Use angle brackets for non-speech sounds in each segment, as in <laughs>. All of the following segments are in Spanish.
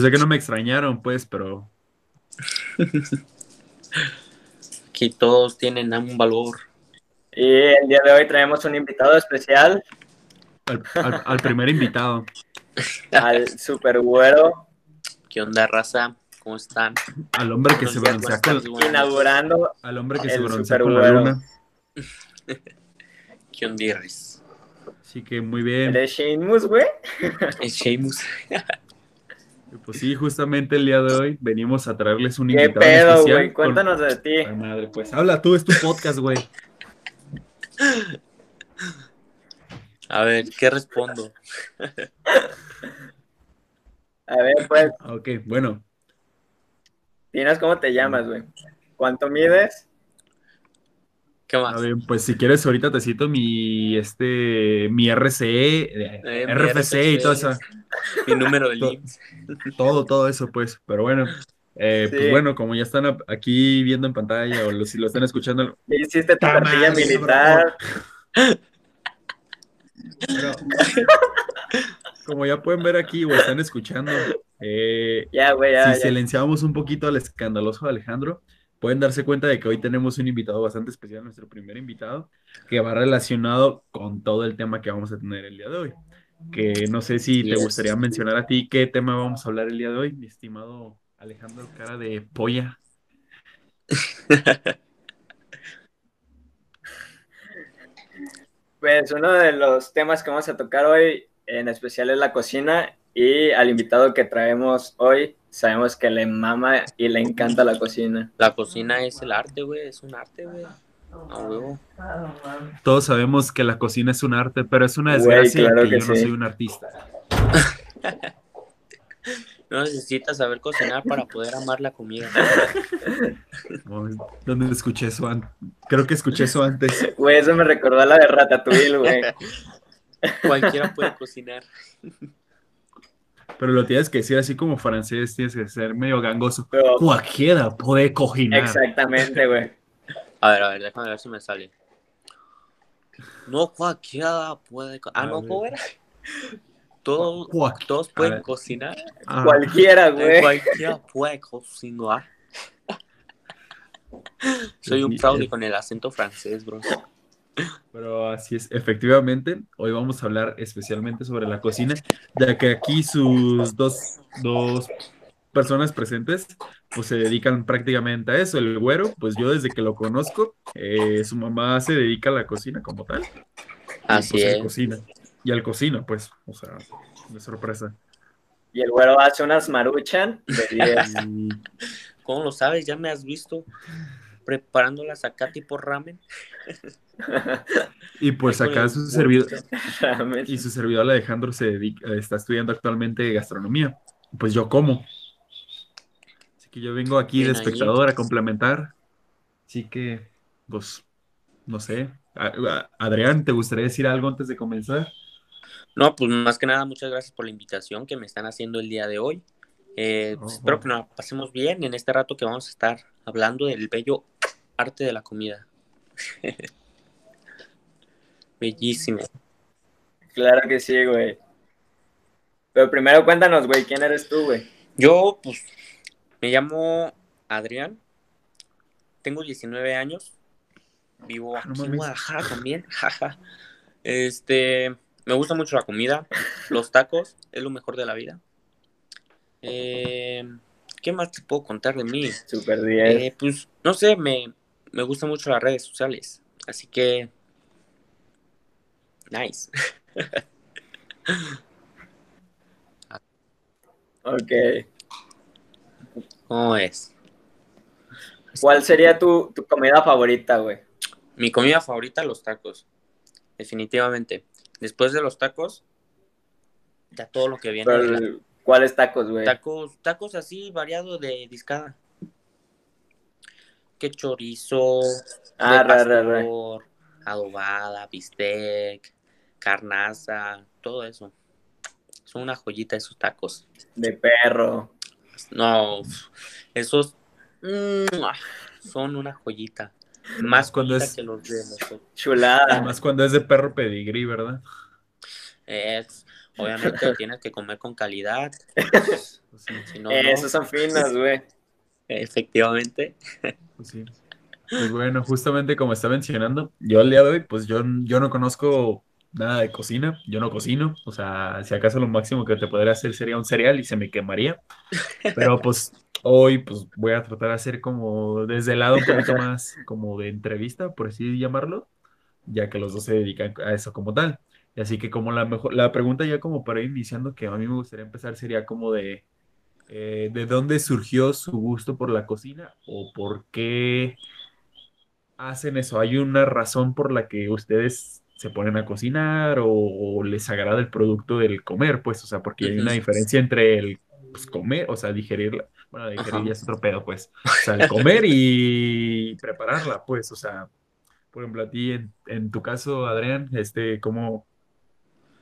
sé que no me extrañaron, pues, pero Aquí todos tienen un valor. Y el día de hoy traemos un invitado especial, al, al- al primer invitado. al super güero, ¿Qué onda, raza? ¿Cómo están? Al hombre que se broncea con, inaugurando. al hombre que se El broncea con la luna. <laughs> ¿Qué ondirris? Así que muy bien. ¿De Sheamus, güey? Es Sheamus. <laughs> Pues sí, justamente el día de hoy venimos a traerles un ¿Qué invitado pedo, especial. güey? con- Cuéntanos de ti. Ay, madre, pues habla tú, es tu podcast, güey. A ver, ¿qué respondo? A ver, pues, Ok, bueno, dinos cómo te llamas, güey. ¿Cuánto mides? ¿Qué a más? ver, pues si quieres ahorita te cito mi este mi RCE, eh, mi RFC y todo eso, Mi número de IMSS. todo, todo eso, pues. Pero bueno, eh, Sí. pues bueno, como ya están aquí viendo en pantalla o lo- si lo están escuchando, ¿Ya hiciste tu ¡Ta cartilla militar? Pero, como ya pueden ver aquí o están escuchando, eh, Ya, güey, ya, si ya. silenciamos un poquito al escandaloso Alejandro, pueden darse cuenta de que hoy tenemos un invitado bastante especial, nuestro primer invitado, que va relacionado con todo el tema que vamos a tener el día de hoy. Que no sé si te gustaría mencionar a ti qué tema vamos a hablar el día de hoy, mi estimado Alejandro, cara de polla. <laughs> Pues uno de los temas que vamos a tocar hoy en especial es la cocina y al invitado que traemos hoy sabemos que le mama y le encanta la cocina. La cocina es el arte, güey. Es un arte, güey. A huevo. Todos sabemos que la cocina es un arte, pero es una Güey, desgracia claro que, que yo no soy un artista. <laughs> No necesitas saber cocinar para poder amar la comida. ¿Dónde escuché eso antes? Creo que escuché eso antes. Güey, eso me recordó a la de Ratatouille, güey. <laughs> Cualquiera puede cocinar. Pero lo tienes que decir así como francés, tienes que ser medio gangoso. Pero- Cualquiera puede cocinar. Exactamente, güey. A ver, a ver, déjame ver si me sale. No cualquiera puede. co- Ah, no. ¿cómo era? Todos, pueden cocinar. Ah, Cualquiera, Eh, güey. Cualquiera puede cocinar. <laughs> Soy un fraude con el acento francés, bro. Pero así es, efectivamente, hoy vamos a hablar especialmente sobre la cocina, ya que aquí sus dos, dos personas presentes pues se dedican prácticamente a eso. El güero, pues yo desde que lo conozco, eh, su mamá se dedica a la cocina como tal. y, Así pues, es. cocina. Y al cocina, pues, o sea, de sorpresa. Y el güero hace unas maruchan de 10. Y, <laughs> ¿Cómo lo sabes? ¿Ya me has visto preparándolas acá tipo ramen? y, pues Ahí acá su servidor, y su servidor Alejandro se dedica, está estudiando actualmente gastronomía. Pues yo como. Así que yo vengo aquí de Bien espectador a complementar. Así que, pues, no sé. Adrián, ¿te gustaría decir algo antes de comenzar? No, pues más que nada, muchas gracias por la invitación que me están haciendo el día de hoy. Eh, pues, espero que nos la pasemos bien en este rato que vamos a estar hablando del bello arte de la comida. <laughs> Bellísimo. Claro que sí, güey. Pero primero cuéntanos, güey, ¿quién eres tú, güey? Yo, pues, me llamo Adrián, tengo 19 años, vivo Ah, no aquí en mames. Guadalajara también, <laughs> jaja. Este, me gusta mucho la comida, los tacos, es lo mejor de la vida. Eh, ¿qué más te puedo contar de mí? Super 10. Eh, pues, no sé, me, me gustan mucho las redes sociales, así que, nice. <laughs> Ok. ¿Cómo es? ¿Cuál sería tu, tu comida favorita, güey? Mi comida favorita, los tacos. Definitivamente. Después de los tacos, ya todo lo que viene. Pero, ¿Cuáles tacos, güey? Tacos, tacos así, variado de discada. Que chorizo, Ah, de ra, ra, ra. pastor, adobada, bistec, carnaza, todo eso. Son una joyita esos tacos. De perro. No, esos mm, ah, son una joyita. Más cuando joyita es- que los de nosotros. Chulada. Además, cuando es de perro pedigrí, ¿verdad? Es Obviamente <laughs> tienes que comer con calidad. Pues <laughs> si no, Esos son finos, güey. Efectivamente. Pues sí. Pues bueno, justamente como está mencionando, yo al día de hoy, pues yo, yo no conozco nada de cocina, yo no cocino, o sea, si acaso lo máximo que te podría hacer sería un cereal y se me quemaría, pero pues hoy pues voy a tratar de hacer como desde el lado un poquito más como de entrevista, por así llamarlo, ya que los dos se dedican a eso como tal. Así que como la mejor, la pregunta ya como para ir iniciando que a mí me gustaría empezar sería como de, eh, ¿de dónde surgió su gusto por la cocina o por qué hacen eso? ¿Hay una razón por la que ustedes se ponen a cocinar o, les agrada el producto del comer? Pues, o sea, porque hay una diferencia entre el pues, comer, o sea, digerirla. Bueno, digerir ya es otro pedo, pues. <laughs> O sea, el comer y prepararla, pues, o sea, por ejemplo, a ti, en, tu caso, Adrián, este, ¿cómo,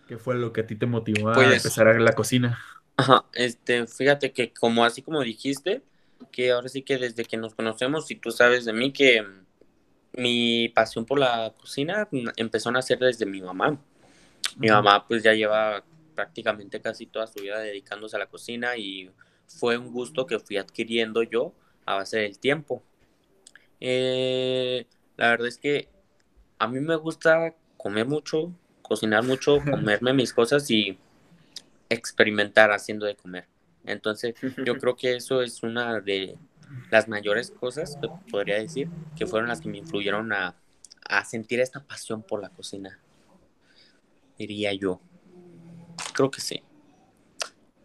qué fue lo que a ti te motivó a pues empezar a la cocina? Ajá, este, fíjate que como así como dijiste, que ahora sí que desde que nos conocemos y tú sabes de mí que mi pasión por la cocina empezó a nacer desde mi mamá. Mi mamá pues ya lleva prácticamente casi toda su vida dedicándose a la cocina y fue un gusto que fui adquiriendo yo a base del tiempo. Eh, la verdad es que a mí me gusta comer mucho, cocinar mucho, <laughs> comerme mis cosas y experimentar haciendo de comer. Entonces, yo <laughs> creo que eso es una de las mayores cosas, que podría decir, que fueron las que me influyeron a, sentir esta pasión por la cocina. Diría yo. Creo que sí.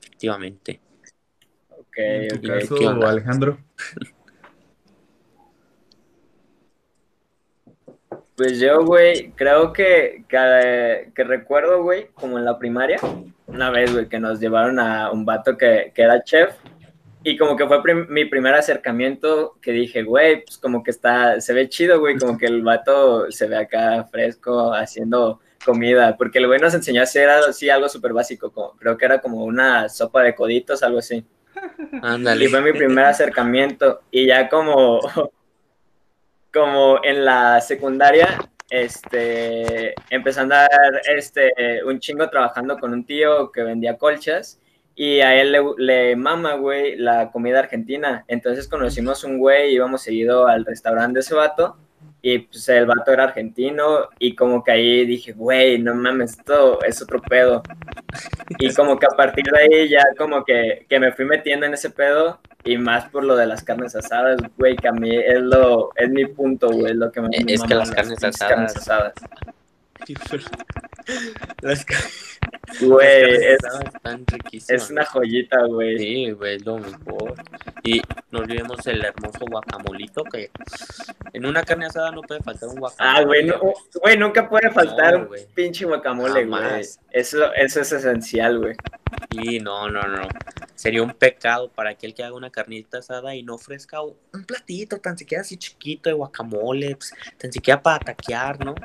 Efectivamente. Ok, ok. Alejandro? <laughs> Pues yo, güey, creo que, que, que recuerdo, güey, como en la primaria, una vez, güey, que nos llevaron a un vato que, que era chef y como que fue mi primer acercamiento que dije, güey, pues como que está, se ve chido, güey, como que el vato se ve acá fresco haciendo comida, porque el güey nos enseñó a hacer así algo súper básico, como, creo que era como una sopa de coditos, algo así. Ándale. Y fue mi primer acercamiento y ya como, como en la secundaria, este, empezando a dar este, un chingo trabajando con un tío que vendía colchas y a él le, mama, güey, la comida argentina. Entonces conocimos un güey, íbamos seguido al restaurante de ese vato. Y pues el vato era argentino. Y como que ahí dije, güey, no mames, esto es otro pedo. Y <laughs> como que a partir de ahí ya como que, que me fui metiendo en ese pedo. Y más por lo de las carnes asadas, güey, que a mí es, lo, es mi punto, güey, lo que me, Es que las, carnes, asadas. carnes asadas. Las Güey, es, es una joyita, güey. Sí, güey, lo mejor. Y no olvidemos el hermoso guacamolito que en una carne asada no puede faltar un guacamole. Ah, güey, no, güey nunca puede faltar un pinche guacamole, güey. Eso, eso es esencial, güey. Y no, no, no. Sería un pecado para aquel que haga una carnita asada y no ofrezca un platito tan siquiera así chiquito de guacamole, pues, tan siquiera para taquear, ¿no?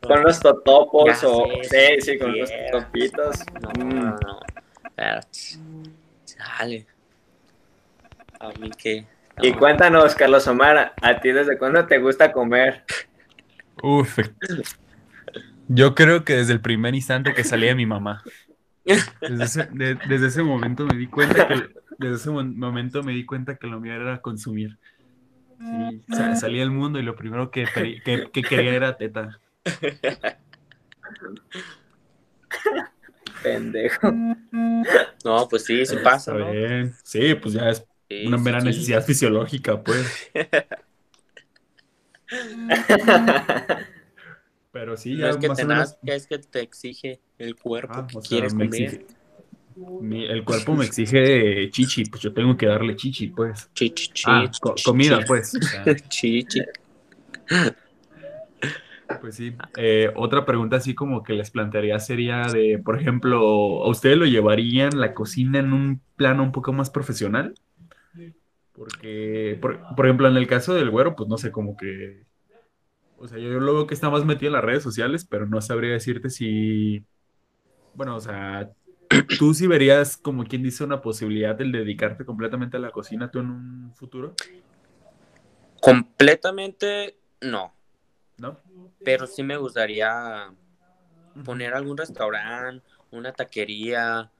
Con los totopos o. sí, sí, con los topitos. No, mm. no, no. Sale. A mí que. Y cuéntanos, Carlos Omar, ¿a ti desde cuándo te gusta comer? Uf. Yo creo que desde el primer instante que salí de mi mamá. Desde ese, desde ese momento me di cuenta que desde ese momento me di cuenta que lo mío era consumir. Sí, salí al mundo y lo primero que, que, que quería era teta. Pendejo. No, pues sí, se pasa, ¿no? Sí, pues ya es una mera necesidad fisiológica, pues. <laughs> Pero sí, ya es que te es que te exige el cuerpo ah, quieres comer. el cuerpo me exige chichi, pues yo tengo que darle chichi, pues. Chichi, ah, chichi. comida, pues. <laughs> Chichi. Pues sí. Eh, otra pregunta así como que les plantearía sería de, por ejemplo, ¿a ustedes lo llevarían la cocina en un plano un poco más profesional? Porque, por, ejemplo, en el caso del güero, pues no sé, como que... O sea, yo lo veo que está más metido en las redes sociales, pero no sabría decirte si... Bueno, o sea, ¿tú sí verías como quien dice una posibilidad de dedicarte completamente a la cocina tú en un futuro? Completamente no. ¿No? pero sí me gustaría poner algún restaurante una taquería,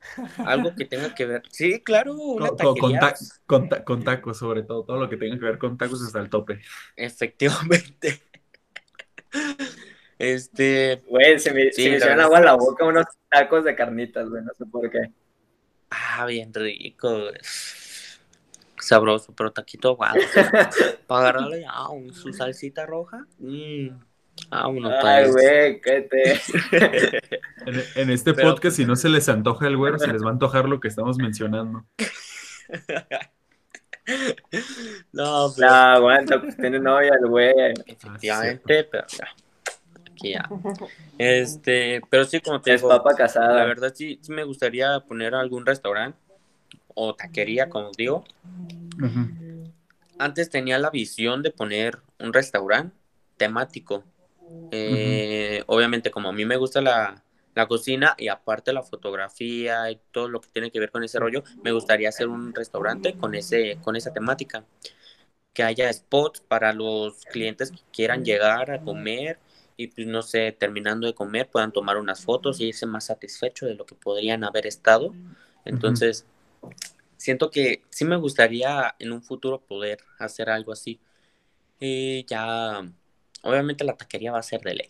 algo que tenga que ver. Sí, claro, <laughs> una Con, taquería. ta- con ta- con tacos, sobre todo. Todo lo que tenga que ver con tacos hasta el tope. Efectivamente. <laughs> Este, Güey, se me, Sí, se me hicieron agua en es la boca unos tacos de carnitas, güey, no sé por qué. ah, bien rico, güey. Sabroso, pero taquito aguado. <laughs> Para agarrarle ah, un- su salsita roja. Mmm. Vámonos, Ay, pues. güey, qué te... <laughs> En, en este Pero- podcast, si no se les antoja el güero, se les va a antojar lo que estamos mencionando. <laughs> No, pero No, aguanta, pues tiene novia el güey. efectivamente, pero ya. Aquí ya. Este, pero sí, como te Es digo, papa la casada. verdad sí, sí me gustaría poner algún restaurante o taquería, como digo. Antes tenía la visión de poner un restaurante temático. Eh, Obviamente, como a mí me gusta la, la cocina y aparte la fotografía y todo lo que tiene que ver con ese rollo, me gustaría hacer un restaurante con, ese, con esa temática. Que haya spots para los clientes que quieran llegar a comer y pues no sé, terminando de comer puedan tomar unas fotos y irse más satisfechos de lo que podrían haber estado. Entonces, siento que sí me gustaría en un futuro poder hacer algo así. Y ya, obviamente la taquería va a ser de ley.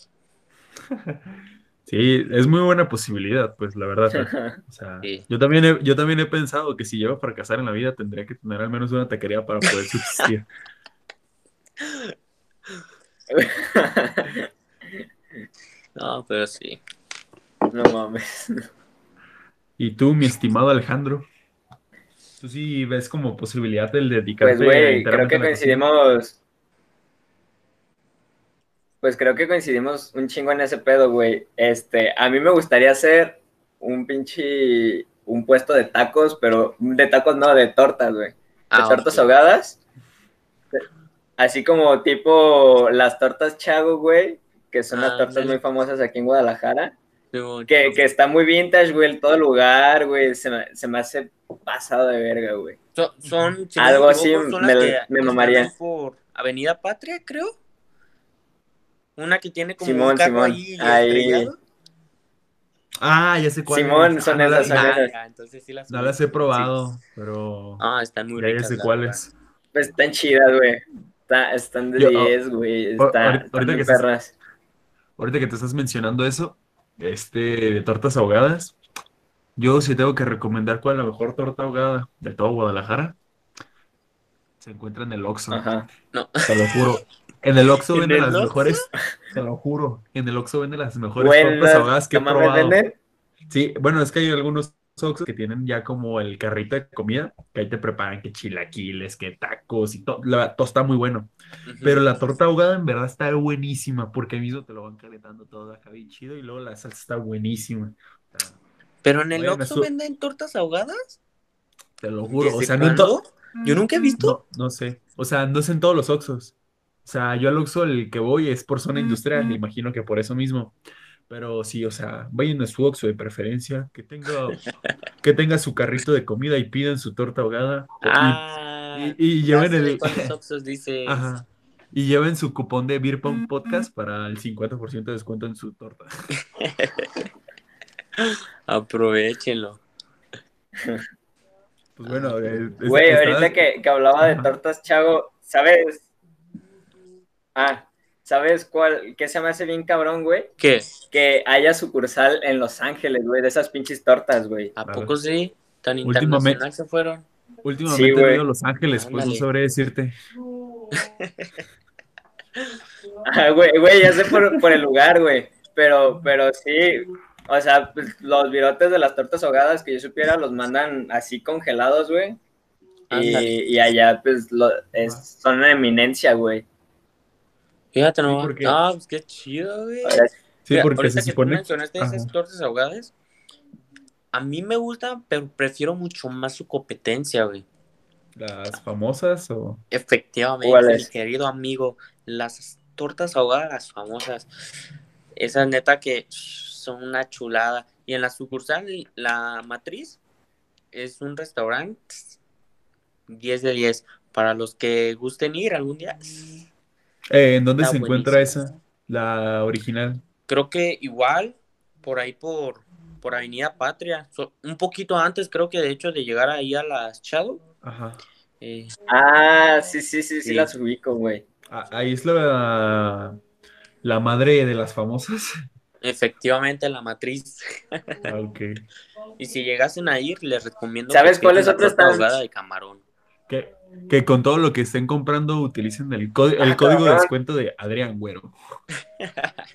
<laughs> Sí, es muy buena posibilidad, pues la verdad. <laughs> O sea, Sí. yo también he, yo también he pensado que si llego a fracasar en la vida, tendría que tener al menos una taquería para poder subsistir. <laughs> No, pero sí. no mames. Y tú, mi estimado Alejandro, tú sí ves como posibilidad el dedicarte Pues, güey, creo que coincidimos. Pues creo que coincidimos un chingo en ese pedo, güey. Este, a mí me gustaría hacer un pinche. Un puesto de tacos, pero de tacos no, de tortas, güey. De Ah, tortas ahogadas. Así como tipo las tortas Chago, güey, que son las tortas muy famosas aquí en Guadalajara. Que, que está muy vintage, güey, el todo lugar, güey. Se me, se me hace pasado de verga, güey. Son, son, si Algo así son me- las que me mamaría. por Avenida Patria, creo. Una que tiene como Simón, un carro Simón, ahí. Ah, ya sé cuál Simón, es. son Ah, esas, la- son Ah, esas. ya, entonces sí las No las he probado, sí. pero Ah, están muy ya, ya ricas. sé cuáles. Pues están chidas, güey. Está- están de Yo- 10, güey. ahor- Está, ahorita- están que estás- perras. Ahorita que te estás mencionando eso, este, de tortas ahogadas, yo sí tengo que recomendar cuál es la mejor torta ahogada de todo Guadalajara. Se encuentra en el Oxxo, Ajá. No. te lo juro. <laughs> En el Oxxo ¿En venden las Oxxo? mejores, te lo juro. En el Oxxo venden las mejores tortas las- ahogadas que he probado. ¿venden? Sí, bueno, es que hay algunos Oxxos que tienen ya como el carrito de comida, que ahí te preparan que chilaquiles, que tacos y todo. La, todo está muy bueno. Pero la torta ahogada en verdad está buenísima, porque ahí mismo te lo van calentando todo acá bien chido y luego la salsa está buenísima. Pero en el Bueno, Oxxo eso- venden tortas ahogadas. te lo juro. O ¿Desde sea, no en to- cuándo? Yo nunca he visto. No, no sé. O sea, no es en todos los Oxxos. O sea, yo al Oxxo el que voy es por zona industrial, me imagino que por eso mismo. Pero sí, o sea, vayan a su Oxxo de preferencia, que tenga, que tenga su carrito de comida y pidan su torta ahogada. Y- Ah, y, y ya lleven sé de el... cuáles Oxxos dices. Ajá. Y lleven su cupón de Beer Pong Podcast para el 50% de descuento en su torta. <laughs> Aprovechenlo. Pues bueno, eh, es- Güey, ahorita que, que hablaba de Ajá. tortas Chago, ¿sabes? Ah, ¿sabes cuál? ¿Qué se me hace bien cabrón, güey? ¿Qué? Que haya sucursal en Los Ángeles, güey, de esas pinches tortas, güey. ¿A poco sí? Tan Últimamente- internacional se fueron. Últimamente Sí, he ido a Los Ángeles, pues no sabré decirte. <laughs> Ah, güey, güey, ya sé por, por el lugar, güey. Pero, pero sí, o sea, pues, los virotes de las tortas ahogadas que yo supiera los mandan así congelados, güey. Y, y allá, pues, lo, es- son una eminencia, güey. Fíjate, no. porque- Ah, pues qué chido, güey. Sí, Mira, porque se que supone. mencionaste esas tortas ahogadas, a mí me gustan, pero prefiero mucho más su competencia, güey. Las famosas o. Efectivamente, mi querido amigo, las tortas ahogadas, las famosas, esas neta que son una chulada. Y en la sucursal, la matriz, es un restaurante 10 de 10. Para los que gusten ir algún día, Eh, ¿En dónde Está se encuentra buenísimo. esa? La original. creo que igual, por ahí por por Avenida Patria, so- un poquito antes creo que de hecho de llegar ahí a las Shadow. Ajá. eh, Ah, sí, sí, sí, sí, Sí. las ubico, güey. Ah, Ahí es la, la madre de las famosas. efectivamente la matriz. Ah, ok. <laughs> Y si llegasen a ir, les recomiendo ¿Sabes torta están? ahogada de camarón. Que, que con todo lo que estén comprando utilicen el, el Ah, código de descuento de Adrián Güero. <laughs>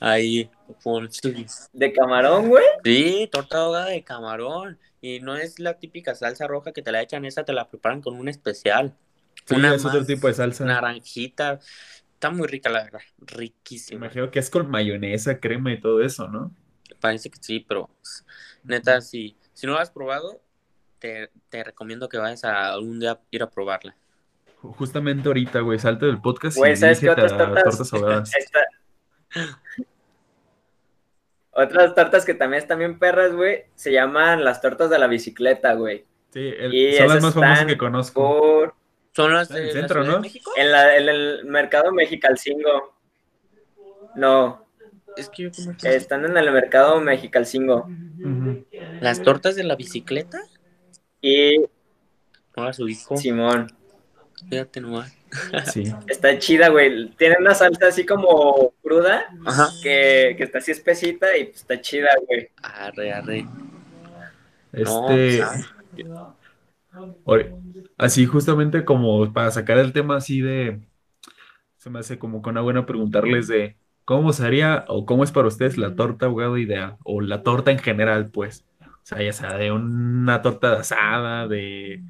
Ahí, por sus- ¿De camarón, güey? Sí, torta ahogada de camarón. Y no es la típica salsa roja que te la echan, esa te la preparan con un especial. Sí, Una es otro tipo de salsa. Naranjita. Está muy rica, la verdad. Me Riquísima. imagino que es con mayonesa, crema y todo eso, ¿no? Parece que sí, pero neta, si, si no lo has probado, te, te recomiendo que vayas a algún día ir a probarla. Justamente ahorita, güey, salte del podcast Güey, y ¿sabes qué otras a tortas? tortas ahogadas. <laughs> Esta- Otras tortas que también están bien perras, güey, se llaman las tortas de la bicicleta, güey. Sí, el- Y son las más famosas que conozco. Por... ¿Son las En el de la centro, de ¿no? México? En, la, en el mercado Mexicalcingo. No, Es que yo como están en el mercado Mexicalcingo. ¿Las tortas de la bicicleta? Y No las ubico. Simón, Fíjate nomás. Sí. <laughs> está chida, güey. Tiene una salsa así como cruda, Ajá. que, que está así espesita y pues, está chida, güey. Arre, arre. No, Este, ¿sabes? ori- así justamente como para sacar el tema así de, se me hace como con una buena preguntarles de cómo sería o cómo es para ustedes la torta ahogada ideal o la torta en general, pues. O sea, ya sea de una torta de asada, de,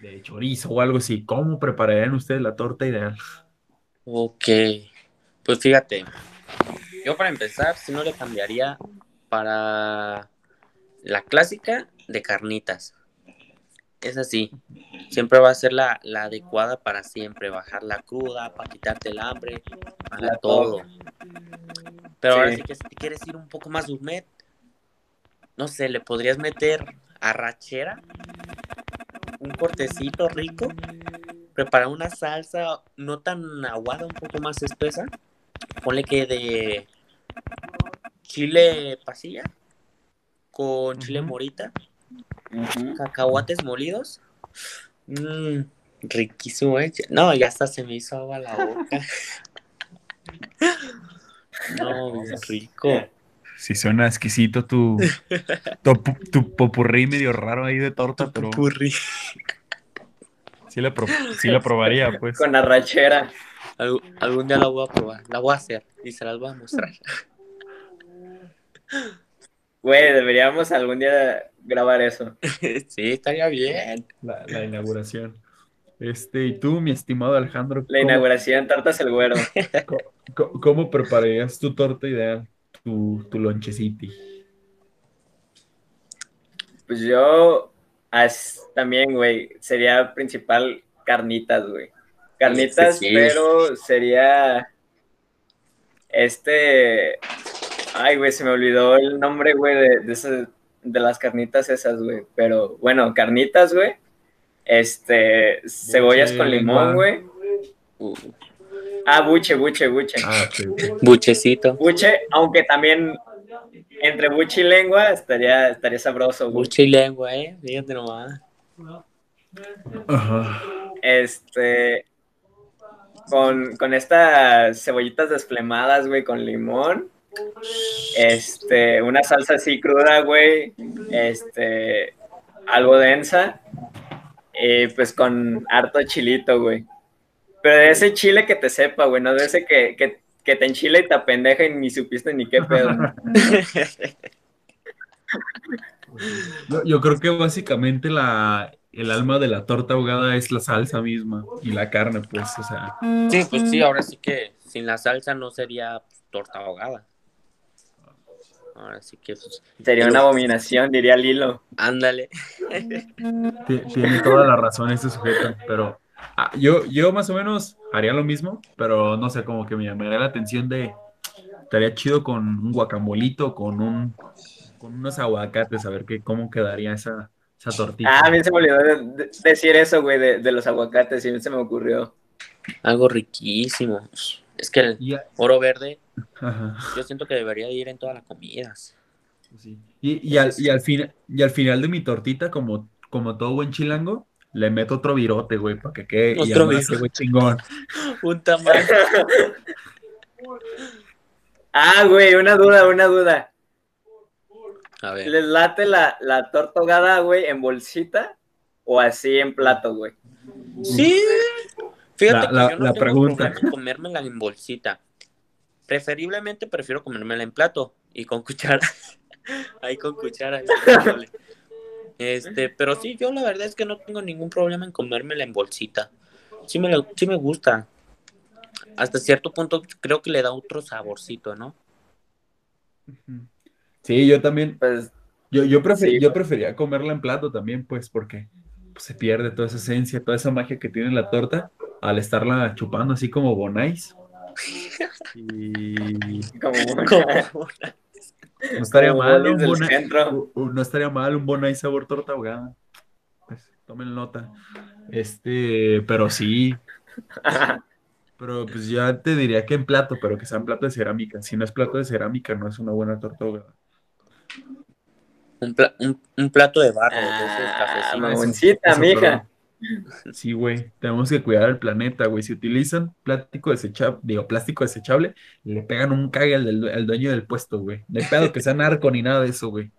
de chorizo o algo así. ¿Cómo prepararían ustedes la torta ideal? Ok. Pues fíjate. Yo para empezar, si no le cambiaría para la clásica de carnitas. Es así. Siempre va a ser la, la adecuada para siempre. Bajar la cruda, para quitarte el hambre, para todo. Pero ahora Sí. sí que si te quieres ir un poco más gourmet, no sé, le podrías meter arrachera, un cortecito rico, preparar una salsa no tan aguada, un poco más espesa. Ponle que de chile pasilla con chile morita, cacahuates molidos. Mmm, riquísimo, ¿eh? No, ya hasta se me hizo agua la boca. <laughs> No, rico. Si suena exquisito tu, <laughs> tu, tu popurrí medio raro ahí de torta, pero Curry. sí la, pro- sí la probaría, pues. Con arrachera. Algu- algún día la voy a probar, la voy a hacer y se las voy a mostrar. <laughs> Güey, deberíamos algún día grabar eso. <laughs> sí, estaría bien. La, la inauguración. Este, y tú, mi estimado Alejandro, La ¿cómo- inauguración, tortas el güero. ¿Cómo, cómo prepararías tu torta ideal? Tu, tu lonchecito. Pues yo as- también, güey, sería principal carnitas, güey. Carnitas, Sí, sí. pero sería este... Ay, güey, se me olvidó el nombre, güey, de, de, esas- de las carnitas esas, güey. Pero bueno, carnitas, güey. Este, cebollas con limón, güey. Uh, Ah, buche, buche, buche. Ah, sí, buchecito. Buche, aunque también entre buche y lengua estaría, estaría sabroso. Buche y lengua, eh. Fíjate nomás. Ajá. Este. Con, con estas cebollitas desflemadas, güey, con limón. Este, una salsa así cruda, güey. Este, algo densa. Y pues con harto chilito, güey. Pero de ese chile que te sepa, güey, no de ese que, que, que te enchila y te apendeja y ni supiste ni qué pedo. Yo, <laughs> yo creo que básicamente la, el alma de la torta ahogada es la salsa misma y la carne, pues, o sea. Sí, pues sí, ahora sí que sin la salsa no sería pues, torta ahogada. Ahora sí que, pues, Sería una abominación, diría Lilo. ándale. <laughs> Ti- Tiene toda la razón este sujeto, pero ah, yo, yo más o menos haría lo mismo, pero no sé, como que me llamaría la atención de, estaría chido con un guacamolito, con un, con unos aguacates, a ver qué, cómo quedaría esa, esa tortita. Ah, a mí se me olvidó de- de- decir eso, güey, de, de los aguacates, y a mí se me ocurrió. Algo riquísimo. Es que el oro verde, ajá, yo siento que debería ir en todas las comidas. sí. Y, y al, y, al fin, y al final de mi tortita, como, como todo buen chilango, le meto otro virote, güey, para que quede y Otro amase, virote. güey, chingón. <laughs> Un tamal. <laughs> Ah, güey, una duda, una duda. A ver. ¿Les late la, la torta ahogada, güey, en bolsita o así en plato, güey? Sí. Fíjate La- que la- yo no la tengo pregunta. comérmela en bolsita. Preferiblemente prefiero comérmela en plato y con cuchara. <laughs> Ahí con cuchara. Este, pero sí, yo la verdad es que no tengo ningún problema en comérmela en bolsita. Sí me, la- sí me gusta. Hasta cierto punto creo que le da otro saborcito, ¿no? Sí, yo también, Pues, yo, yo, prefer- Sí, yo prefería comerla en plato también, pues, porque pues, se pierde toda esa esencia, toda esa magia que tiene la torta al estarla chupando así como bonais. <laughs> Y <laughs> como Como- no estaría como mal un del centro. u- no estaría mal un bonais sabor torta ahogada. Pues, tomen nota. Este, pero sí, <laughs> pero pues ya te diría que en plato, pero que sea en plato de cerámica. Si no es plato de cerámica, no es una buena torta ahogada. un, pla- un- un plato de barro, de esos Ah, cafecitos. mamoncita, Eso, mija. Sí, güey, tenemos que cuidar el planeta, güey. Si utilizan plástico desechable, digo, plástico desechable, le pegan un cague al, del- al dueño del puesto, güey. No hay pedo que sea narco ni nada de eso, güey.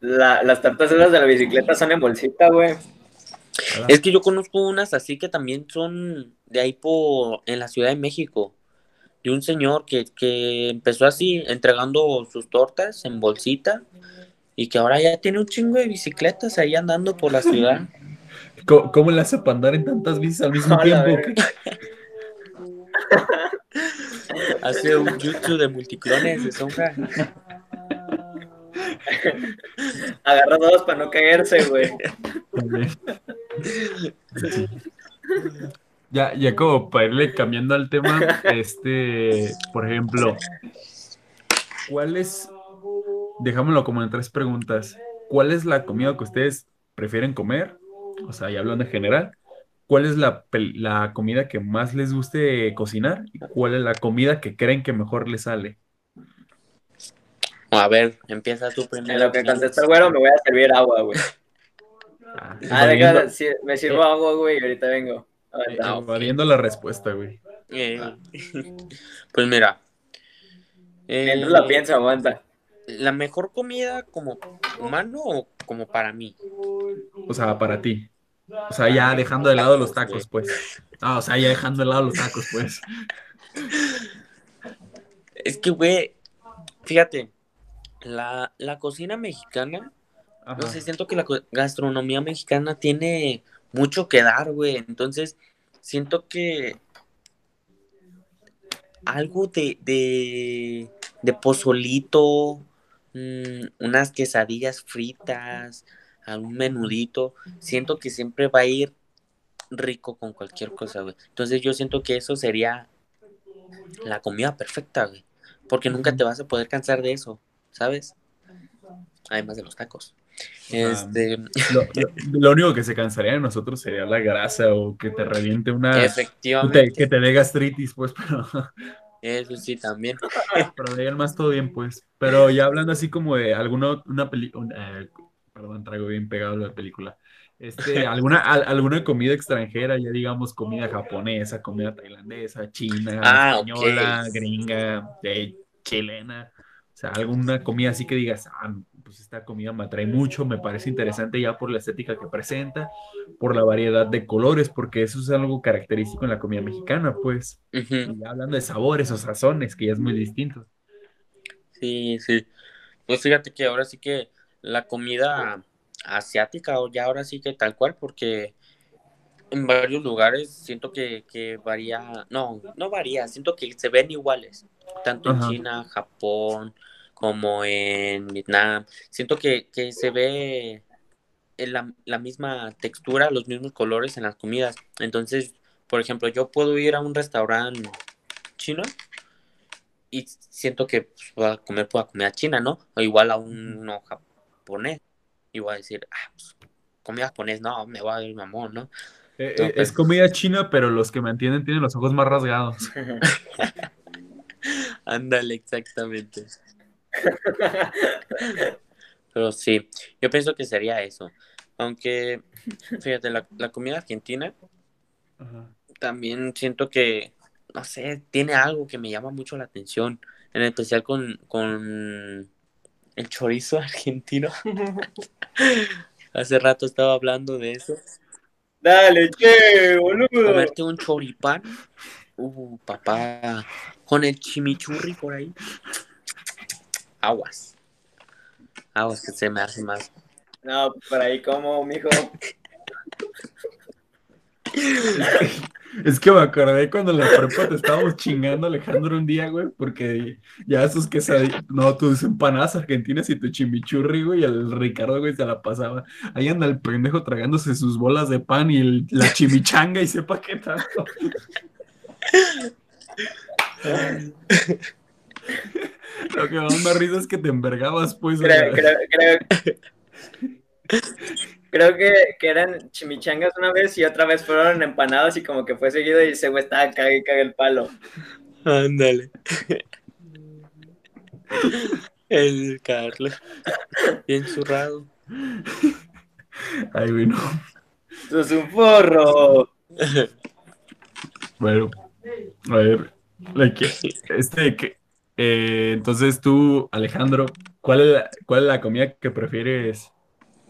La- las tortas esas de la bicicleta son en bolsita, güey. Es que yo conozco unas así que también son de ahí por en la Ciudad de México. De un señor que, que empezó así, entregando sus tortas en bolsita y que ahora ya tiene un chingo de bicicletas ahí andando por la ciudad. <laughs> ¿Cómo, cómo le hace para andar en tantas bicis al mismo <laughs> tiempo? <laughs> Hace un jutsu de multiclones de sombra. Agarra dos para no caerse, güey. Ya, ya como para irle cambiando al tema, este, por ejemplo, ¿cuál es, dejámoslo como en tres preguntas, ¿cuál es la comida que ustedes prefieren comer? O sea, ya hablando en general, ¿cuál es la, la comida que más les guste cocinar? ¿Y cuál es la comida que creen que mejor les sale? A ver, empieza tú En primero. lo que contesta el güero, me voy a servir agua, güey. Ah, Ah, sí, me sirvo agua, güey, y ahorita vengo. Evadiendo la respuesta, güey. Eh, <laughs> pues mira. eh, Mientras la pienso, aguanta. La mejor comida como humano o como para mí. O sea, para ti. O sea, ya dejando de lado los tacos, pues. Ah, o sea, ya dejando de lado los tacos, pues. Es que, güey, fíjate, la, la cocina mexicana, Ajá. no sé, siento que la gastronomía mexicana tiene mucho que dar, güey. Entonces, siento que algo de, de, de pozolito, unas quesadillas fritas, algún menudito, siento que siempre va a ir rico con cualquier cosa, güey. Entonces, yo siento que eso sería la comida perfecta, güey. Porque nunca te vas a poder cansar de eso, ¿sabes? Además de los tacos. Este, <laughs> Lo, lo- lo único que se cansaría de nosotros sería la grasa o que te reviente una. que te, efectivamente, que te dé gastritis, pues, <laughs> pero, eso sí también. pero de ahí más todo bien, pues. Pero ya hablando así como de alguna una película. perdón, traigo bien pegado la película. Este, <laughs> alguna, al- alguna comida extranjera, ya digamos comida japonesa, comida tailandesa, china, Ah, española, gringa, eh, chilena. O sea, alguna comida así que digas, ah, pues esta comida me atrae mucho, me parece interesante ya por la estética que presenta, por la variedad de colores, porque eso es algo característico en la comida mexicana, pues. Y ya hablando de sabores o sazones, que ya es muy distinto. Sí, sí. Pues fíjate que ahora sí que la comida asiática, o ya ahora sí que tal cual, porque en varios lugares siento que, que varía, no, no varía, siento que se ven iguales, tanto en. China, Japón, como en Vietnam. Siento que, que se ve la, la misma textura, los mismos colores en las comidas. Entonces, por ejemplo, yo puedo ir a un restaurante chino y siento que pues, voy a comer pura comida china, ¿no? O igual a un no, japonés. Y voy a decir, ah, pues, comida japonés, no, me voy a ir mamón, ¿no? Eh, No, eh, es comida china, pero los que me entienden tienen los ojos más rasgados. <laughs> Ándale, exactamente. <laughs> Pero sí, yo pienso que sería eso. Aunque, fíjate, la, la comida argentina Ajá. también siento que, no sé, tiene algo que me llama mucho la atención, en especial con, con el chorizo <laughs> argentino. Hace rato estaba hablando de eso. Dale, che, boludo. Comerte un choripán, uh, papá, con el chimichurri por ahí. Aguas. Aguas que se me hace más. No, por ahí como, mijo. Es que me acordé cuando en la prepa te estábamos chingando, Alejandro, un día, güey, porque ya esos quesadillas, no, tus empanadas argentinas y tu chimichurri, güey, y el Ricardo, güey, se la pasaba. Ahí anda el pendejo tragándose sus bolas de pan y el- la chimichanga y sepa qué tanto. <laughs> Lo que más me risa es que te envergabas, pues. Creo, creo, creo, creo que, que eran chimichangas una vez y otra vez fueron empanadas y como que fue seguido y ese güey estaba cague y cague el palo. Ándale. El Carlos. Bien zurrado. Ay, güey, no. Eso es un forro. Bueno, a ver, like, este, que, eh, entonces tú, Alejandro, ¿cuál es, la, ¿cuál es la comida que prefieres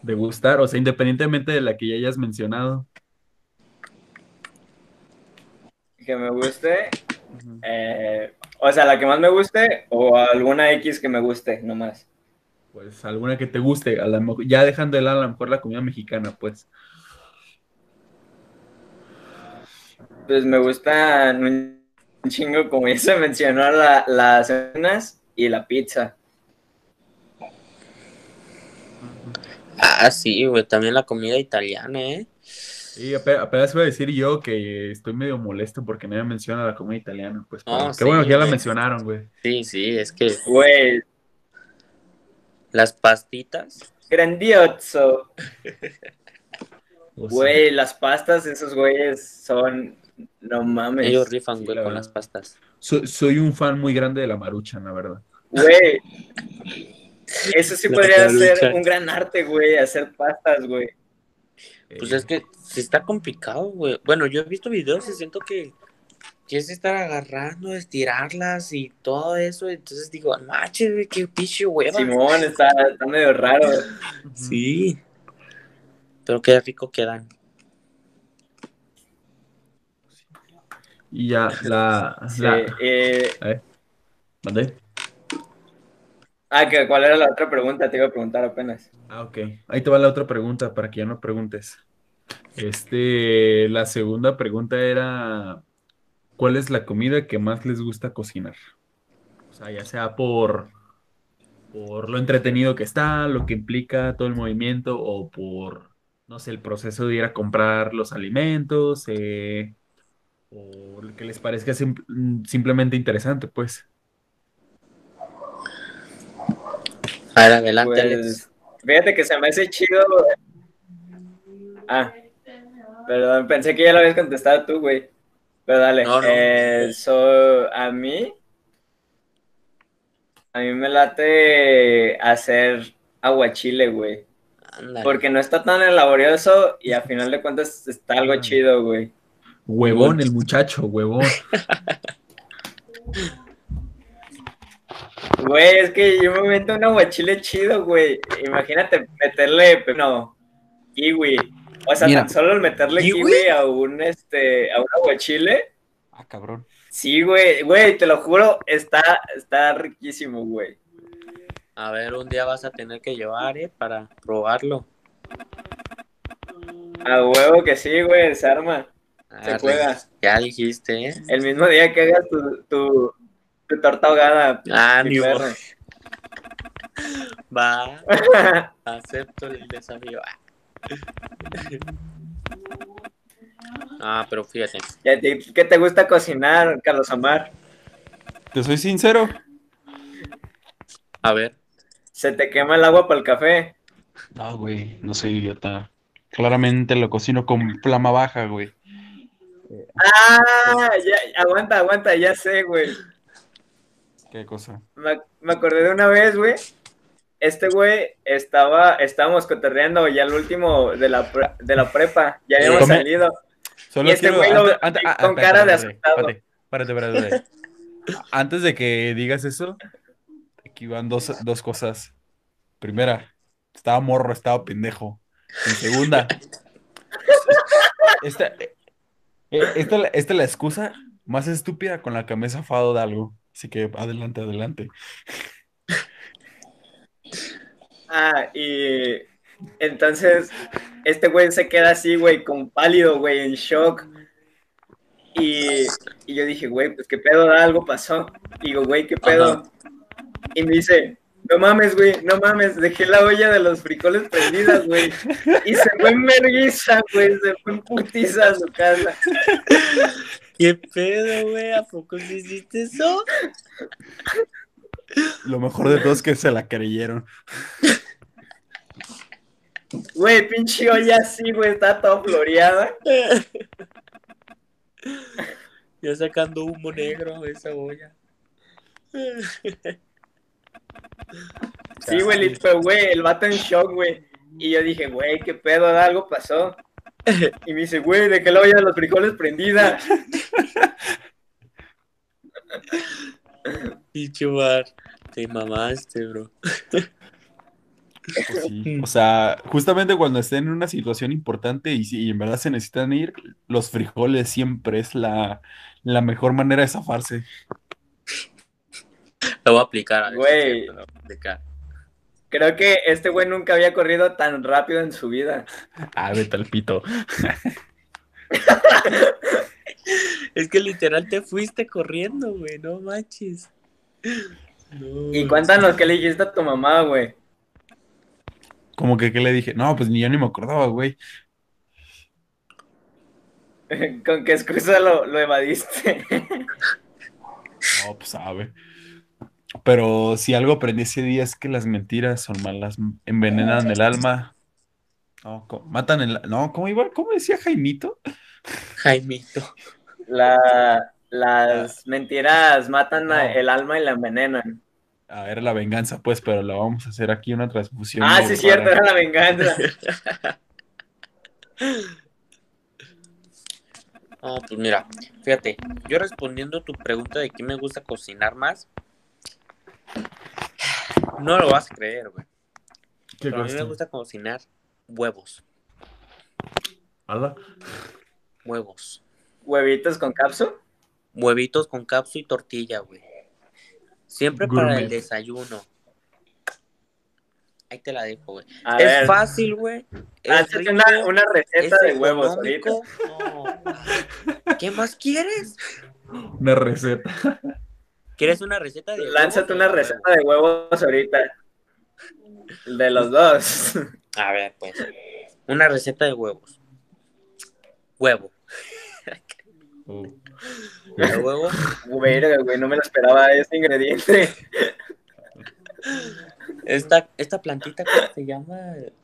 degustar? O sea, independientemente de la que ya hayas mencionado. Que me guste. eh, o sea, la que más me guste o alguna X que me guste, nomás. Pues alguna que te guste, a la ya dejando de lado a lo mejor la comida mexicana, pues. Pues me gustan un chingo, como ya se mencionó, la- las cenas y la pizza. Ah, sí, güey. También la comida italiana, ¿eh? Y ape- apenas iba a decir yo que estoy medio molesto porque nadie menciona la comida italiana, pues. Qué sí, bueno que ya la mencionaron, güey. Sí, sí, es que Güey, las pastitas. grandioso. <laughs> Güey, las pastas, esos güeyes son. No mames. Ellos rifan, güey, con verdad. las pastas. soy, soy un fan muy grande de la maruchan, la verdad. Güey. Eso sí La podría ser un gran arte, güey, hacer pastas, güey. Pues Eh, es que sí está complicado, güey. Bueno, yo he visto videos y siento que, que es estar agarrando, estirarlas y todo eso. Entonces digo, macho, güey, qué pinche hueva. Simón, está, está medio raro. Sí. Pero qué rico quedan. Y ya, la... Sí, la eh, ¿eh? ¿Mandé? ah, que ¿cuál era la otra pregunta? Te iba a preguntar apenas. Ah, ok. Ahí te va la otra pregunta para que ya no preguntes. Este, la segunda pregunta era, ¿cuál es la comida que más les gusta cocinar? O sea, ya sea por, por lo entretenido que está, lo que implica todo el movimiento, o por, no sé, el proceso de ir a comprar los alimentos, eh, o lo que les parezca sim- simplemente interesante, pues. A ver, adelante, Alex. Pues, fíjate que se me hace chido. Ah, perdón, pensé que ya lo habías contestado tú, güey. Pero dale, No, no. eh, so, a mí, a mí me late hacer aguachile, güey. Porque no está tan laborioso y a final de cuentas está algo Ah. chido, güey. Huevón el muchacho, huevón. <laughs> Güey, es que yo me meto un aguachile chido, güey. Imagínate meterle, no, kiwi. O sea, Mira. tan solo el meterle ¿Kiwi? kiwi, a un este, a un aguachile. Ah, cabrón. Sí, güey, güey, te lo juro, está, está riquísimo, güey. A ver, un día vas a tener que llevar, ¿eh? Para probarlo. A huevo que sí, güey, se arma. Se Arre. juega. Ya dijiste, ¿eh? El mismo día que hagas tu, tu, tu torta ahogada. Ah, mi ni. Va, <laughs> acepto el desafío. Ah, pero fíjate. ¿Y a ti ¿Qué te gusta cocinar, Carlos Omar? Te soy sincero. A ver, ¿Se te quema el agua para el café? No, güey, no soy idiota. Claramente lo cocino con flama baja, güey. Ah, ya, aguanta, aguanta, ya sé, güey. ¿Qué cosa? Me, me acordé de una vez, güey. Este güey estaba, estábamos cotorreando ya el último de la, pre- de la prepa, ya habíamos Come- salido. Solo Y este güey lo- antes- antes- ah, con cara de asustado. espérate, espérate, espérate. Antes de que digas eso, aquí van dos, dos cosas. Primera, estaba morro, estaba pendejo. Segunda, <laughs> esta, esta, esta es la excusa más estúpida con la que me he zafado de algo. Así que adelante, adelante. Ah, y entonces este güey se queda así, güey, con pálido, güey, en shock. Y, y yo dije, güey, pues qué pedo, algo pasó. Y digo, güey, qué pedo. Y me dice, no mames, güey, no mames, dejé la olla de los frijoles prendidas, güey. Y se fue en merguiza, güey, se fue en putiza a su casa. ¿Qué pedo, güey? ¿A poco sí hiciste eso? Lo mejor de todo es que se la creyeron. Güey, pinche olla así, güey, está toda floreada. Ya sacando humo negro de esa olla. Sí, güey, lit- pero, güey, el vato en shock, güey. Y yo dije, güey, qué pedo, algo pasó. Y me dice, güey, dejé la olla de los frijoles prendida. Pinche bar. Te mamaste, bro. Pues sí. O sea, justamente cuando estén en una situación importante y si y en verdad se necesitan ir, los frijoles siempre es la, la mejor manera de zafarse. Lo voy a aplicar. a Güey. cierto, lo voy a aplicar. Creo que este güey nunca había corrido tan rápido en su vida. <laughs> Ah, vete al pito. <laughs> Es que literal te fuiste corriendo, güey. No manches. No, Y cuéntanos qué le dijiste a tu mamá, güey. Como que, ¿qué le dije? No, pues ni yo ni me acordaba, güey. <laughs> ¿Con qué excusa lo, lo evadiste? No, pues sabe. Pero si algo aprendí ese día es que las mentiras son malas, envenenan el alma. No, matan el... No, ¿cómo iba? ¿Cómo decía Jaimito? Jaimito. La- las mentiras matan No. el alma y la envenenan. A ver, la venganza, pues, pero la vamos a hacer aquí una transfusión. Ah, sí, es cierto, era la venganza. <laughs> No, pues mira, fíjate, yo respondiendo a tu pregunta de qué me gusta cocinar más, no lo vas a creer, güey. ¿Qué Pero a mí me gusta cocinar huevos, ¿Ala? huevos, Huevitos con cápsula. huevitos con capsu y tortilla, güey. Siempre para el Gourmet. desayuno. Ahí te la dejo, güey. A Es ver, fácil, güey. Es hazte rico, una, una receta es de huevos ahorita. No. ¿Qué más quieres? Una receta. ¿Quieres una receta de Lánzate huevos una o de receta de huevos ahorita. De los dos. <laughs> A ver, pues. Una receta de huevos. Huevo. El huevo. <laughs> Verga, güey, no me lo esperaba ese ingrediente. Esta, esta plantita, ¿cómo se llama?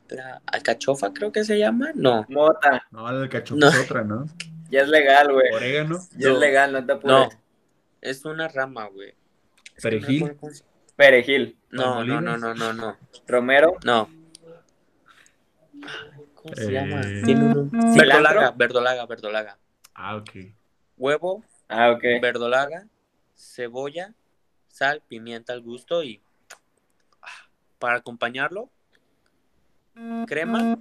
La alcachofa, creo que se llama. No. Mota, No, cachopo No. es otra, ¿no? ya es legal, güey. Orégano, Ya No. es legal, no te apures. No. Es una rama, güey. Es no perejil. Perejil, No, no, no, no, no, no. romero, No. ¿Cómo se Eh, llama? Verdolaga, verdolaga, verdolaga. Ah, ok. Huevo, ah, ok. verdolaga, cebolla, sal, pimienta al gusto y ah, para acompañarlo, crema,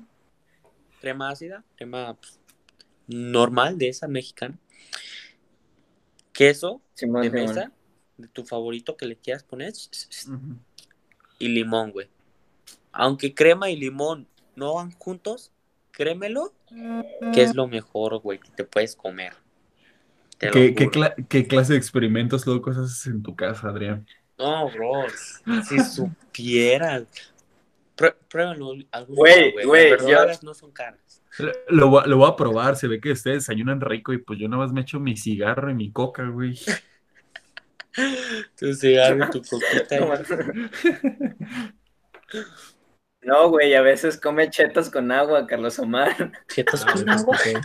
crema ácida, crema pues, normal de esa mexicana, queso Simón, de Simón. mesa, de tu favorito que le quieras poner, y limón, güey. Aunque crema y limón no van juntos, créemelo, que es lo mejor, güey, que te puedes comer. Te ¿Qué, qué juro. cla- qué clase de experimentos, locos haces en tu casa, Adrián? No, bro, si supieras. Pruébalo algún Güey, día, güey, Las no son caras. Lo, lo voy a- lo voy a probar, se ve que ustedes desayunan rico y pues yo nada más me echo mi cigarro y mi coca, güey. <laughs> Tu cigarro, tu coquita. No, No, güey, a veces come chetos con agua, Carlos Omar. Chetos con agua. ok.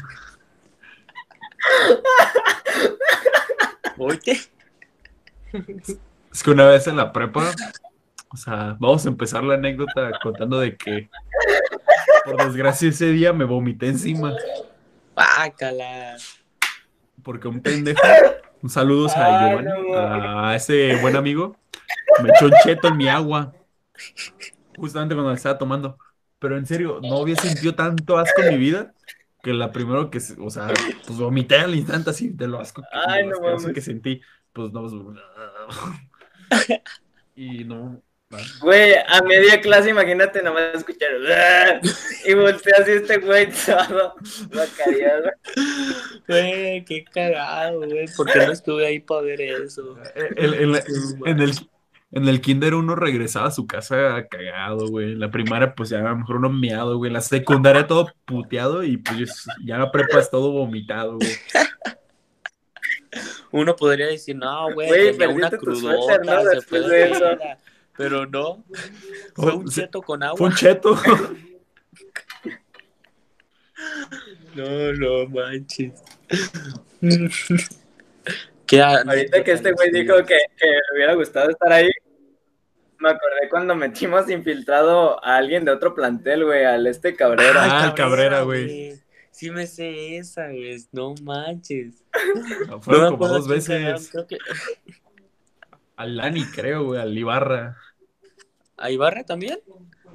Oye. Es que una vez en la prepa, o sea, vamos a empezar la anécdota contando de que, por desgracia, ese día me vomité encima. Bácala. Porque un pendejo, un saludos a Giovanni, no a ese buen amigo, me echó un cheto en mi agua, justamente cuando la estaba tomando. Pero en serio, no había sentido tanto asco en mi vida que la primero que, o sea, pues vomité al instante así de lo asco que, Ay, no que sentí. Pues no, <laughs> y no, Güey, a media clase, imagínate nomás escuchar. Y voltea así este güey todo guacareado. Güey, qué cagado, güey. ¿Por qué no estuve ahí para ver eso? El- el- en, el, en el kinder uno regresaba a su casa cagado, güey. La primaria, pues ya a lo mejor uno meado, güey. La secundaria todo puteado y pues ya la prepa es todo vomitado, güey. Uno podría decir, no, güey, Güey, tenía una crudota, suéter, ¿no? se Después fue de. Pero no, fue Oh, un cheto con agua. Fue un cheto. <laughs> No, no manches. <laughs> ¿Qué ha- Ahorita que este güey dijo que, que le hubiera gustado estar ahí, me acordé cuando metimos infiltrado a alguien de otro plantel, güey, al este Cabrera. Ah, el Cabrera, güey. Sí me sé esa, güey. No manches. <laughs> Fueron No me como acuerdo dos veces. Creo que... Al Lani, creo, güey, al Ibarra. ¿A Ibarra también?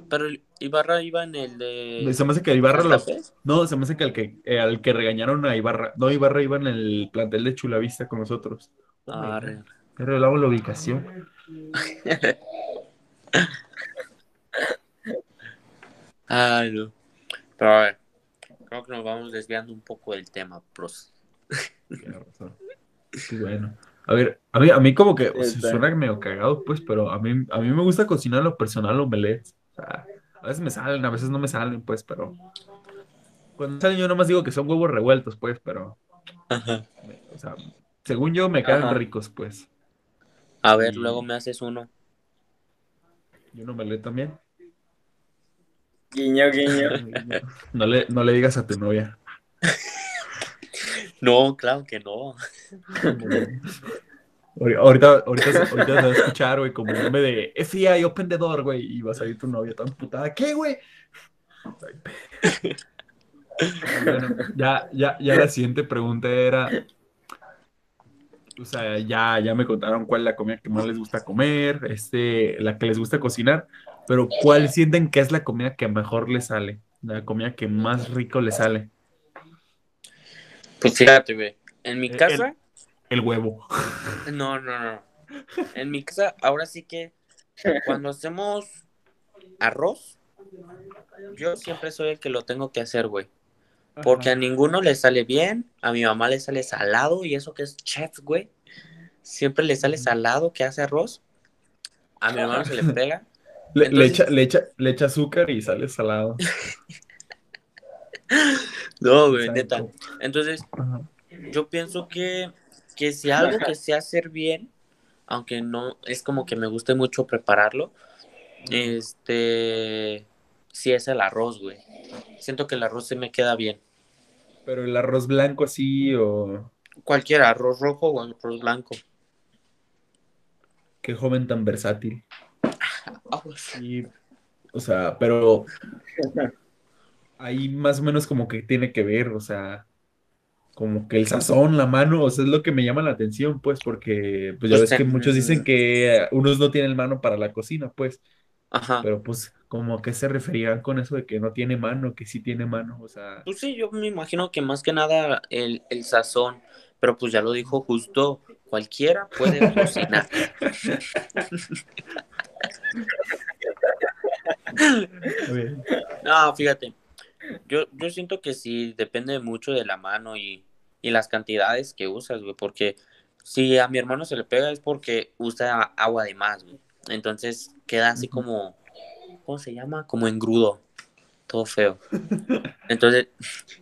Pero Ibarra iba en el de... Se me hace que Ibarra lo... Santa Fe. No, se me hace que al que, eh, al que regañaron a Ibarra. No, Ibarra iba en el plantel de Chulavista con nosotros. Arre. Pero la ubicación. <laughs> Ay, no. Pero a ver, creo que nos vamos desviando un poco del tema, pros. Qué bueno. A ver, a mí, a mí como que o sea, Está. suena medio cagado, pues, pero a mí, a mí me gusta cocinar lo personal omelets. O sea, a veces me salen, a veces no me salen, pues, pero... Cuando salen yo nomás digo que son huevos revueltos, pues, pero... Ajá. O sea, según yo me quedan Ajá. ricos, pues. A ver, Y- luego me haces uno. Y un omelet también. Guiño, guiño. <laughs> No le, no le digas a tu novia. <laughs> No, claro que no. Ahori- Ahorita, ahorita, ahorita se va a escuchar, güey, como un meme de FBI, open the door, güey, y va a salir tu novia tan putada. ¿Qué, güey? Bueno, ya, ya, ya la siguiente pregunta era, o sea, ya, ya me contaron cuál es la comida que más les gusta comer, este, la que les gusta cocinar, pero ¿cuál sienten que es la comida que mejor les sale? La comida que más rico les sale. Pues fíjate, güey. En mi casa, El huevo. <laughs> no, no, no. En mi casa, ahora sí que cuando hacemos arroz, yo siempre soy el que lo tengo que hacer, güey. Porque a ninguno le sale bien, a mi mamá le sale salado y eso que es chef, güey. Siempre le sale salado que hace arroz. A mi hermano se le <laughs> pega. Le, le echa, le, echa, le echa azúcar y sale salado. <laughs> No, güey, neta. Entonces, Ajá. yo pienso que, que si algo que sé hacer bien, aunque no es como que me guste mucho prepararlo, este, sí es el arroz, güey. Siento que el arroz se me queda bien. Pero el arroz blanco así o Cualquier arroz rojo o arroz blanco. qué joven tan versátil. <laughs> Ah, pues, Sí, o sea, pero <laughs> ahí más o menos como que tiene que ver, o sea, como que el sazón, la mano, o sea, es lo que me llama la atención, pues, porque pues ya Pues ves que muchos dicen que unos no tienen mano para la cocina, pues, Ajá. pero pues como que se referían con eso de que no tiene mano, que sí tiene mano, o sea, Pues sí, yo me imagino que más que nada el, el sazón, pero pues ya lo dijo justo, cualquiera puede <laughs> cocinar. a No, fíjate, yo, yo siento que sí depende mucho de la mano y, y las cantidades que usas, güey, porque si a mi hermano se le pega es porque usa agua de más, güey. Entonces queda así como, ¿cómo se llama? Como engrudo, todo feo. <laughs> Entonces,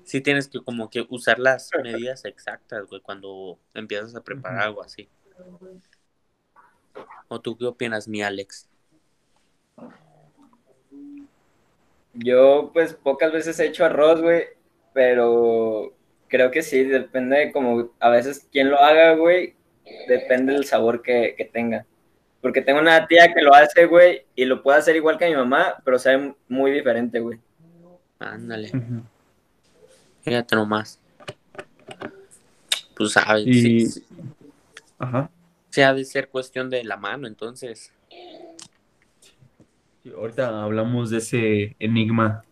sí tienes que como que usar las <laughs> medidas exactas, güey, cuando empiezas a preparar algo así. ¿O tú qué opinas, mi Alex? Yo, pues, pocas veces he hecho arroz, güey, pero creo que sí, depende de como a veces quién lo haga, güey, depende del sabor que, que tenga. Porque tengo una tía que lo hace, güey, y lo puede hacer igual que mi mamá, pero sabe muy diferente, güey. Ándale, fíjate nomás. Pues sabes, Y- sí, sí, Ajá. sí ha de ser cuestión de la mano, entonces. Sí, ahorita hablamos de ese enigma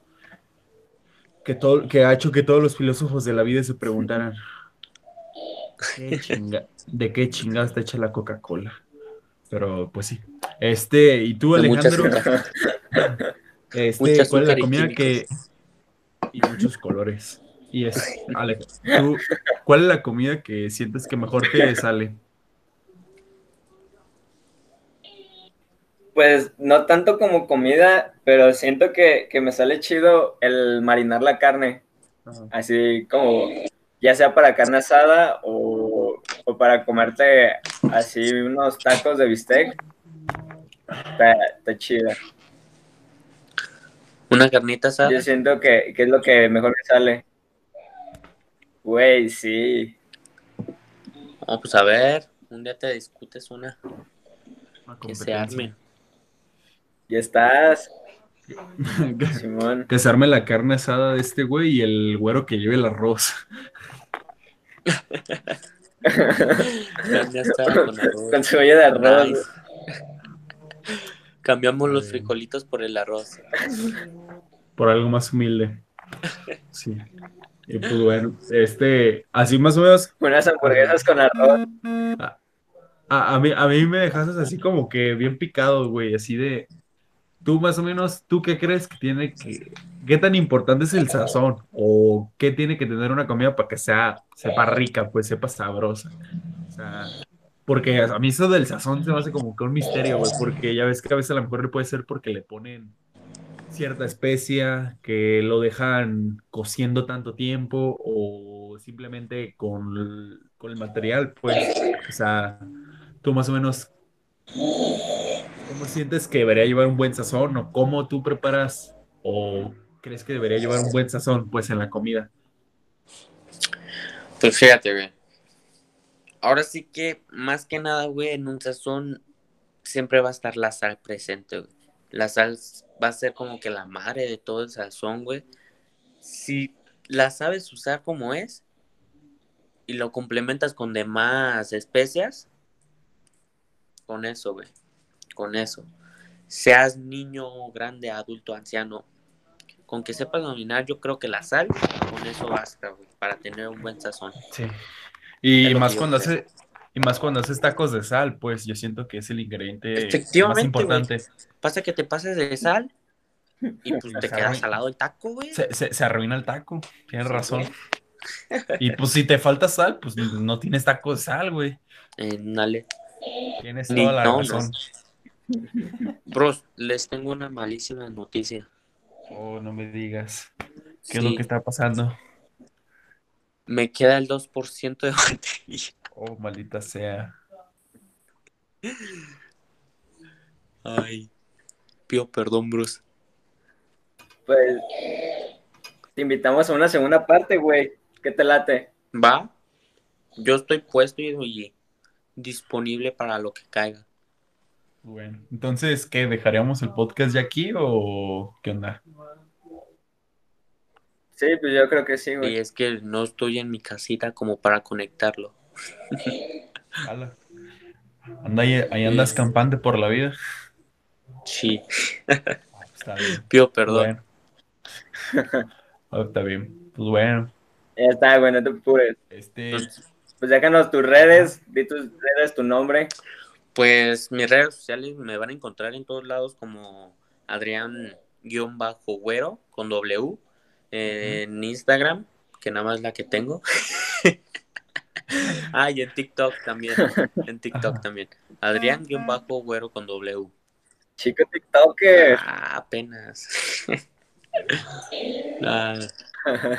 que, todo, que ha hecho que todos los filósofos de la vida se preguntaran ¿qué <laughs> chinga- ¿de qué chingada está hecha la Coca-Cola? Pero pues sí. Este, y tú, Alejandro, <laughs> este, ¿cuál es la comida que... Y muchos colores. Y es, Ale, tú, ¿cuál es la comida que sientes que mejor te sale? Pues no tanto como comida, pero siento que, que me sale chido el marinar la carne. Ajá. Así como, ya sea para carne asada o, o para comerte así unos tacos de bistec. Está, está chida. Una carnita asada. Yo siento que, que es lo que mejor me sale. Güey, sí. Vamos pues a ver, un día te discutes una Una que se arme. Ya estás, <laughs> Simón. Que se arme la carne asada de este güey y el güero que lleve el arroz. Carne asada <laughs> con arroz. Con cebolla de arroz. Nice. Cambiamos los frijolitos por el arroz. Por algo más humilde. Sí. Y pues bueno, este, así más o menos, Unas hamburguesas con arroz. a, a mí, a mí me dejaste así como que bien picado, güey, así de, tú más o menos, ¿tú qué crees que tiene que, qué tan importante es el sazón? ¿O qué tiene que tener una comida para que sea, sepa rica, pues sepa sabrosa? O sea, porque a mí eso del sazón se me hace como que un misterio, güey, porque ya ves que a veces a lo mejor puede ser porque le ponen cierta especia, que lo dejan cociendo tanto tiempo o simplemente con con el material, pues, o sea, tú más o menos, ¿cómo sientes que debería llevar un buen sazón o cómo tú preparas o crees que debería llevar un buen sazón, pues, en la comida? Pues fíjate, güey. Ahora sí que, más que nada, güey, en un sazón siempre va a estar la sal presente, güey. La sal va a ser como que la madre de todo el sazón, güey. Si la sabes usar como es y lo complementas con demás especias, con eso, güey. Con eso. Seas niño, grande, adulto, anciano, con que sepas dominar, yo creo que la sal, con eso basta, güey, para tener un buen sazón. Sí. Y más cuando hace, y más cuando haces tacos de sal, pues yo siento que es el ingrediente más Efectivamente, importante. Pasa que te pases de sal y pues <laughs> te Ajá. queda salado el taco, güey. Se, se- se arruina el taco, tienes razón. Y pues si te falta sal, pues no tienes taco de sal, güey. Eh, dale. Tienes Ni- toda la no, no. <laughs> Bros, les tengo una malísima noticia. Oh, no me digas. ¿Qué Sí, es lo que está pasando? Me queda el 2% de <laughs> batería. Oh, maldita sea. Ay. Pido perdón, bros. Pues te invitamos a una segunda parte, güey. ¿Qué te late? ¿Va? Yo estoy puesto y, y disponible para lo que caiga. Bueno, entonces, ¿qué? ¿Dejaríamos el podcast ya aquí o qué onda? Sí, pues yo creo que sí, Y güey. es que no estoy en mi casita como para conectarlo. Anda ahí, ahí andas campante por la vida. Sí. Está bien. Pido perdón. Bueno. <laughs> Oh, está bien. Pues bueno, Ya está, güey, no te apures. este. Pues, Pues déjanos tus redes, di tus redes, tu nombre. Pues mis redes sociales me van a encontrar en todos lados como Adrián-Güero con W. eh, En Instagram, que nada más la que tengo. <laughs> ah, y en TikTok también. <laughs> En TikTok Ajá. también. Adrián-Güero con W. Chico TikToker. Ah, apenas. <laughs> Ah,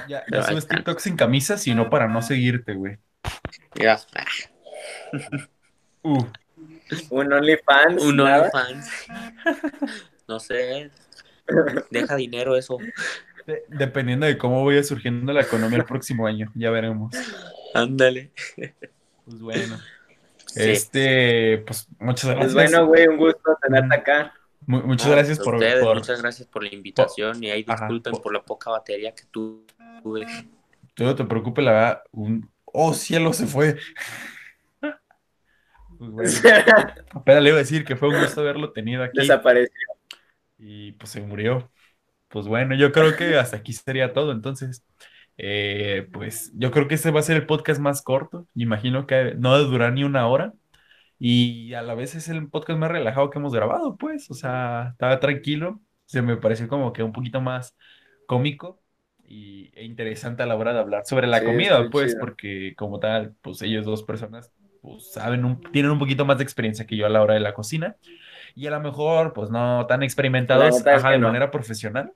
Ya, ya subes. TikTok sin camisa, sino para no seguirte, güey. ya. Uh, Un OnlyFans. Un. OnlyFans. No sé. Deja dinero eso. De- dependiendo de cómo vaya surgiendo la economía el próximo año, ya veremos. Ándale. Pues bueno, Sí. este, pues muchas Pues gracias. bueno, güey, un gusto tenerte acá. Mu- muchas No, gracias por, ustedes, por- Muchas gracias por la invitación y ahí Ajá, disculpen por- por la poca batería que tu- tuve. Tú no te preocupes, la verdad, un... ¡Oh, cielo, se fue! Pues <laughs> bueno, apenas le iba a decir que fue un gusto haberlo tenido aquí. Desapareció. y pues se murió. Pues bueno, yo creo que hasta aquí sería todo, entonces, eh, pues yo creo que este va a ser el podcast más corto, imagino que no debe durar ni una hora. Y a la vez es el podcast más relajado que hemos grabado, pues, o sea, estaba tranquilo, se me pareció como que un poquito más cómico y, e interesante a la hora de hablar sobre la Sí, comida, pues, chido. porque como tal, pues ellos dos personas, pues, saben, un- tienen un poquito más de experiencia que yo a la hora de la cocina y a lo mejor, pues, no tan experimentados, es ajá, que de no. manera profesional,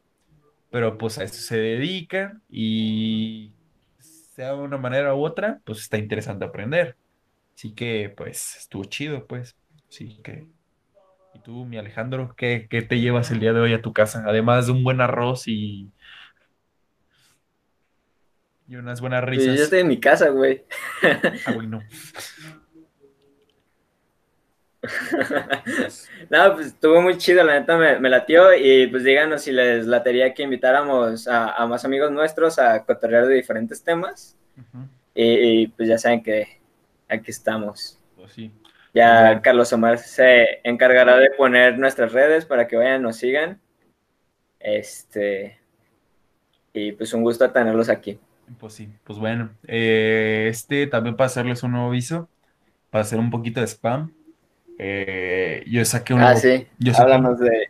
pero pues a eso se dedican y sea de una manera u otra, pues está interesante aprender. Así que, pues, estuvo chido, pues. Así que. ¿Y tú, mi Alejandro, qué, qué te llevas el día de hoy a tu casa? Además de un buen arroz y. Y unas buenas Pues yo risas. estoy en mi casa, güey. Ah, güey, no. <laughs> No, pues estuvo muy chido, la neta me, me latió y pues díganos si les latería que invitáramos a, a más amigos nuestros a cotorrear de diferentes temas y, y, pues ya saben que aquí estamos. Pues sí. Ya. Carlos Omar se encargará de poner nuestras redes para que vayan, nos sigan. Este y pues un gusto tenerlos aquí. Pues sí. Pues bueno. eh, este también para hacerles un nuevo aviso. Para hacer un poquito de spam. eh, yo saqué un Ah, nuevo- sí, yo saqué háblanos de...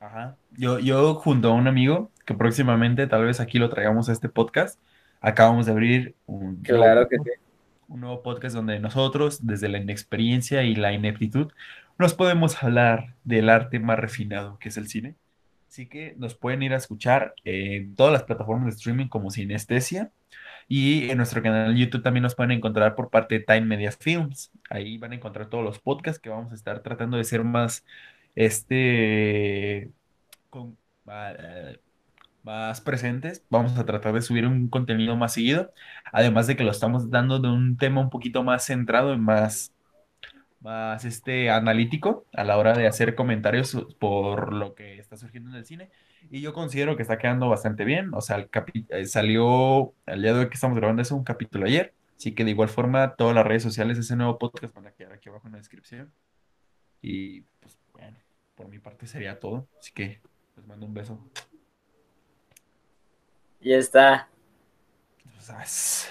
Ajá. Yo, yo junto a un amigo, que próximamente tal vez aquí lo traigamos a este podcast, acabamos de abrir un, Claro que sí. un nuevo podcast donde nosotros, desde la inexperiencia y la ineptitud, nos podemos hablar del arte más refinado que es el cine. Así que nos pueden ir a escuchar en todas las plataformas de streaming como Sinestesia. Y en nuestro canal de YouTube también nos pueden encontrar por parte de Time Media Films. Ahí van a encontrar todos los podcasts que vamos a estar tratando de ser más, este, ah, más presentes. Vamos a tratar de subir un contenido más seguido. Además de que lo estamos dando de un tema un poquito más centrado y más, más este, analítico a la hora de hacer comentarios por lo que está surgiendo en el cine. Y yo considero que está quedando bastante bien. O sea, el capi- eh, salió al día de hoy que estamos grabando eso, un capítulo ayer. Así que de igual forma, todas las redes sociales de ese nuevo podcast van a quedar aquí abajo en la descripción. Y pues bueno, por mi parte sería todo. Así que les mando un beso. Y está. Sas.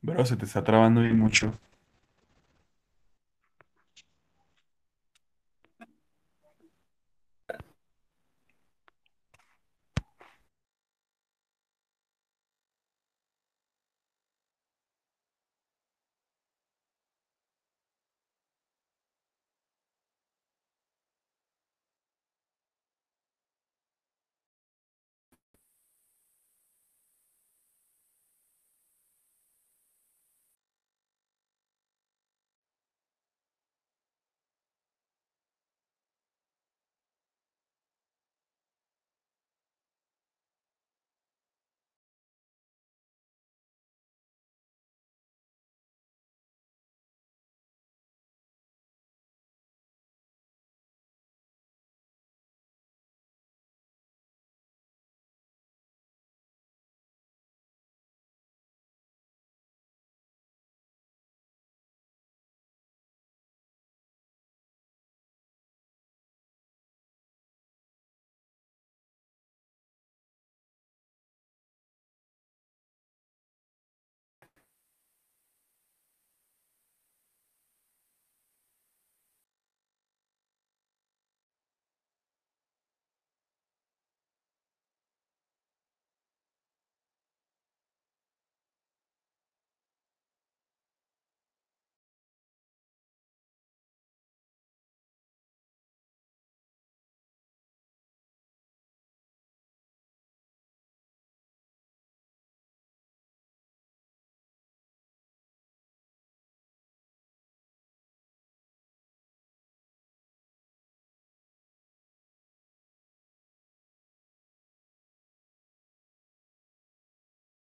Bro, se te está trabando bien mucho.